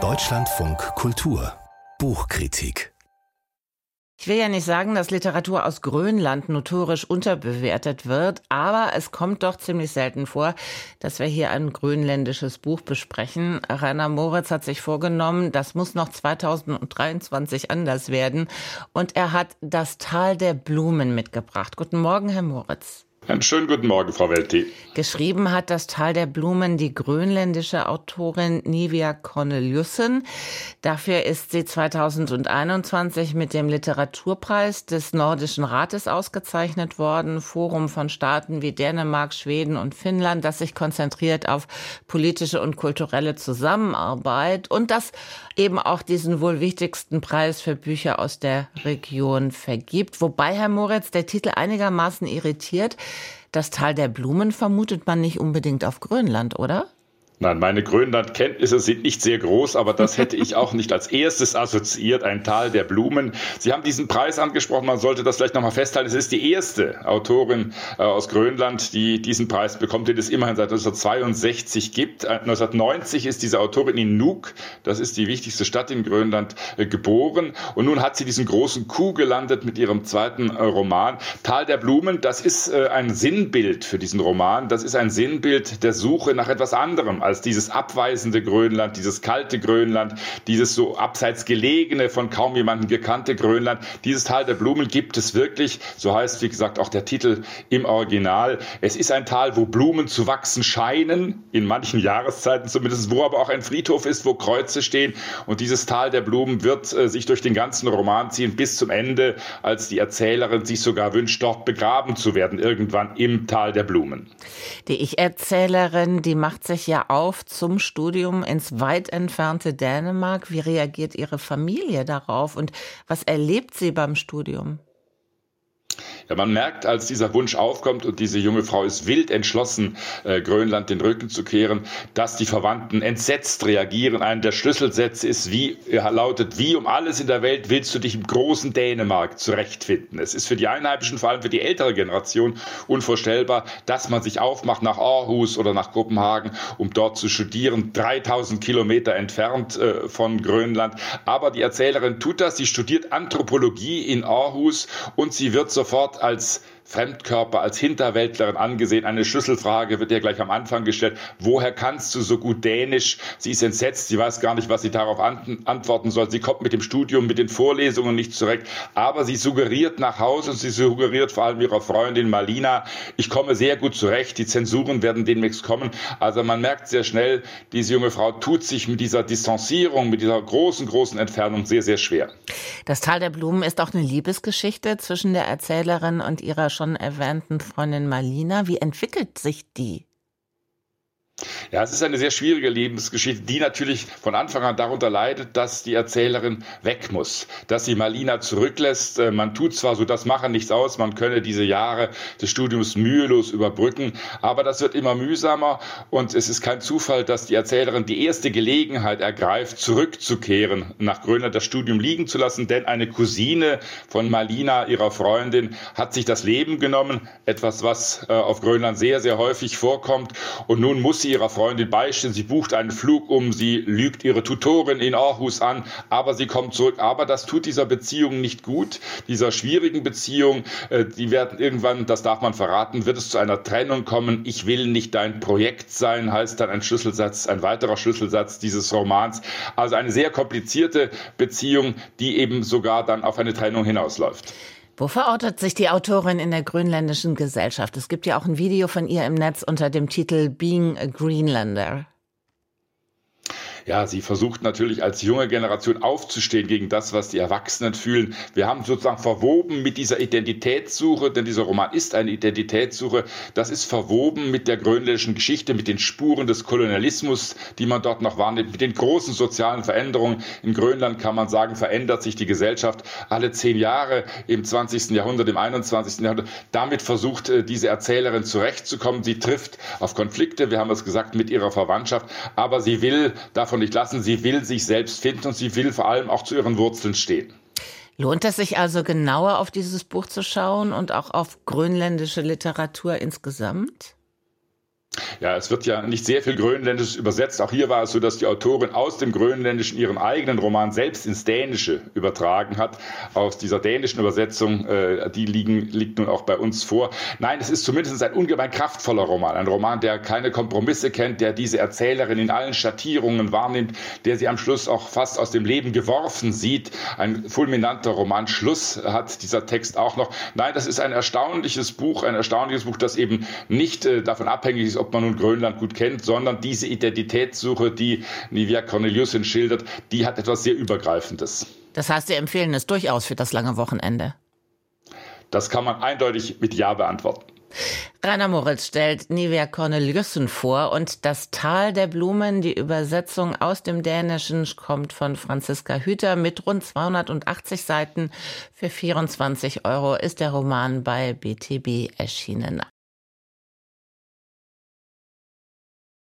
Deutschlandfunk Kultur Buchkritik ich will ja nicht sagen, dass Literatur aus Grönland notorisch unterbewertet wird, aber es kommt doch ziemlich selten vor, dass wir hier ein grönländisches Buch besprechen. Rainer Moritz hat sich vorgenommen, das muss noch 2023 anders werden. Und er hat das Tal der Blumen mitgebracht. Guten Morgen, Herr Moritz. Einen schönen guten Morgen, Frau Welti. Geschrieben hat das Tal der Blumen die grönländische Autorin Nivia Corneliussen. Dafür ist sie 2021 mit dem Literaturpreis des Nordischen Rates ausgezeichnet worden. Forum von Staaten wie Dänemark, Schweden und Finnland, das sich konzentriert auf politische und kulturelle Zusammenarbeit und das eben auch diesen wohl wichtigsten Preis für Bücher aus der Region vergibt. Wobei, Herr Moritz, der Titel einigermaßen irritiert. Das Tal der Blumen vermutet man nicht unbedingt auf Grönland, oder? Nein, meine Grönlandkenntnisse sind nicht sehr groß, aber das hätte ich auch nicht als erstes assoziiert, ein Tal der Blumen. Sie haben diesen Preis angesprochen, man sollte das vielleicht nochmal festhalten. Es ist die erste Autorin äh, aus Grönland, die diesen Preis bekommt, den es immerhin seit 1962 gibt. 1990 äh, ist diese Autorin in Nuuk, das ist die wichtigste Stadt in Grönland, äh, geboren. Und nun hat sie diesen großen Coup gelandet mit ihrem zweiten äh, Roman. Tal der Blumen, das ist äh, ein Sinnbild für diesen Roman. Das ist ein Sinnbild der Suche nach etwas anderem als dieses abweisende Grönland, dieses kalte Grönland, dieses so abseits gelegene, von kaum jemandem gekannte Grönland. Dieses Tal der Blumen gibt es wirklich, so heißt wie gesagt auch der Titel im Original. Es ist ein Tal, wo Blumen zu wachsen scheinen, in manchen Jahreszeiten zumindest, wo aber auch ein Friedhof ist, wo Kreuze stehen. Und dieses Tal der Blumen wird äh, sich durch den ganzen Roman ziehen bis zum Ende, als die Erzählerin sich sogar wünscht, dort begraben zu werden, irgendwann im Tal der Blumen. Die Ich-Erzählerin, die macht sich ja auch auf zum Studium ins weit entfernte Dänemark. Wie reagiert Ihre Familie darauf und was erlebt sie beim Studium? Ja, man merkt, als dieser Wunsch aufkommt und diese junge Frau ist wild entschlossen, äh, Grönland den Rücken zu kehren, dass die Verwandten entsetzt reagieren. Einer der Schlüsselsätze ist, wie er lautet, wie um alles in der Welt willst du dich im großen Dänemark zurechtfinden. Es ist für die Einheimischen, vor allem für die ältere Generation, unvorstellbar, dass man sich aufmacht nach Aarhus oder nach Kopenhagen, um dort zu studieren, 3000 Kilometer entfernt äh, von Grönland. Aber die Erzählerin tut das, sie studiert Anthropologie in Aarhus und sie wird sofort als Fremdkörper, als Hinterwäldlerin angesehen. Eine Schlüsselfrage wird ihr gleich am Anfang gestellt. Woher kannst du so gut Dänisch? Sie ist entsetzt, sie weiß gar nicht, was sie darauf antworten soll. Sie kommt mit dem Studium, mit den Vorlesungen nicht zurecht. Aber sie suggeriert nach Hause und sie suggeriert vor allem ihrer Freundin Malina, ich komme sehr gut zurecht, die Zensuren werden demnächst kommen. Also man merkt sehr schnell, diese junge Frau tut sich mit dieser Distanzierung, mit dieser großen, großen Entfernung sehr, sehr schwer. Das Tal der Blumen ist auch eine Liebesgeschichte zwischen der Erzählerin und ihrer schon erwähnten Freundin Malina. Wie entwickelt sich die? Ja, es ist eine sehr schwierige Lebensgeschichte, die natürlich von Anfang an darunter leidet, dass die Erzählerin weg muss, dass sie Malina zurücklässt. Äh, man tut zwar so das Machen nichts aus, man könne diese Jahre des Studiums mühelos überbrücken, aber das wird immer mühsamer und es ist kein Zufall, dass die Erzählerin die erste Gelegenheit ergreift, zurückzukehren, nach Grönland das Studium liegen zu lassen, denn eine Cousine von Malina, ihrer Freundin, hat sich das Leben genommen, etwas, was äh, auf Grönland sehr, sehr häufig vorkommt und nun muss sie ihrer Freundin beistehen, sie bucht einen Flug um, sie lügt ihre Tutorin in Aarhus an, aber sie kommt zurück. Aber das tut dieser Beziehung nicht gut, dieser schwierigen Beziehung. Äh, die werden irgendwann, das darf man verraten, wird es zu einer Trennung kommen. Ich will nicht dein Projekt sein, heißt dann ein Schlüsselsatz, ein weiterer Schlüsselsatz dieses Romans. Also eine sehr komplizierte Beziehung, die eben sogar dann auf eine Trennung hinausläuft. Wo verortet sich die Autorin in der grönländischen Gesellschaft? Es gibt ja auch ein Video von ihr im Netz unter dem Titel Being a Greenlander ja, sie versucht natürlich als junge Generation aufzustehen gegen das, was die Erwachsenen fühlen. Wir haben sozusagen verwoben mit dieser Identitätssuche, denn dieser Roman ist eine Identitätssuche, das ist verwoben mit der grönländischen Geschichte, mit den Spuren des Kolonialismus, die man dort noch wahrnimmt, mit den großen sozialen Veränderungen. In Grönland kann man sagen, verändert sich die Gesellschaft alle zehn Jahre im 20. Jahrhundert, im 21. Jahrhundert. Damit versucht äh, diese Erzählerin zurechtzukommen. Sie trifft auf Konflikte, wir haben es gesagt, mit ihrer Verwandtschaft, aber sie will davon davon nicht lassen. Sie will sich selbst finden und sie will vor allem auch zu ihren Wurzeln stehen. Lohnt es sich also genauer auf dieses Buch zu schauen und auch auf grönländische Literatur insgesamt? Ja, es wird ja nicht sehr viel Grönländisch übersetzt. Auch hier war es so, dass die Autorin aus dem Grönländischen ihren eigenen Roman selbst ins Dänische übertragen hat. Aus dieser dänischen Übersetzung, äh, die liegen, liegt nun auch bei uns vor. Nein, es ist zumindest ein ungemein kraftvoller Roman. Ein Roman, der keine Kompromisse kennt, der diese Erzählerin in allen Schattierungen wahrnimmt, der sie am Schluss auch fast aus dem Leben geworfen sieht. Ein fulminanter Roman. Schluss hat dieser Text auch noch. Nein, das ist ein erstaunliches Buch, ein erstaunliches Buch, das eben nicht äh, davon abhängig ist, ob man nun Grönland gut kennt, sondern diese Identitätssuche, die Nivia Corneliusin schildert, die hat etwas sehr Übergreifendes. Das heißt, Sie empfehlen es durchaus für das lange Wochenende. Das kann man eindeutig mit Ja beantworten. Rainer Moritz stellt Nivea Corneliussen vor und Das Tal der Blumen, die Übersetzung aus dem Dänischen, kommt von Franziska Hüter mit rund 280 Seiten. Für 24 Euro ist der Roman bei BTB erschienen.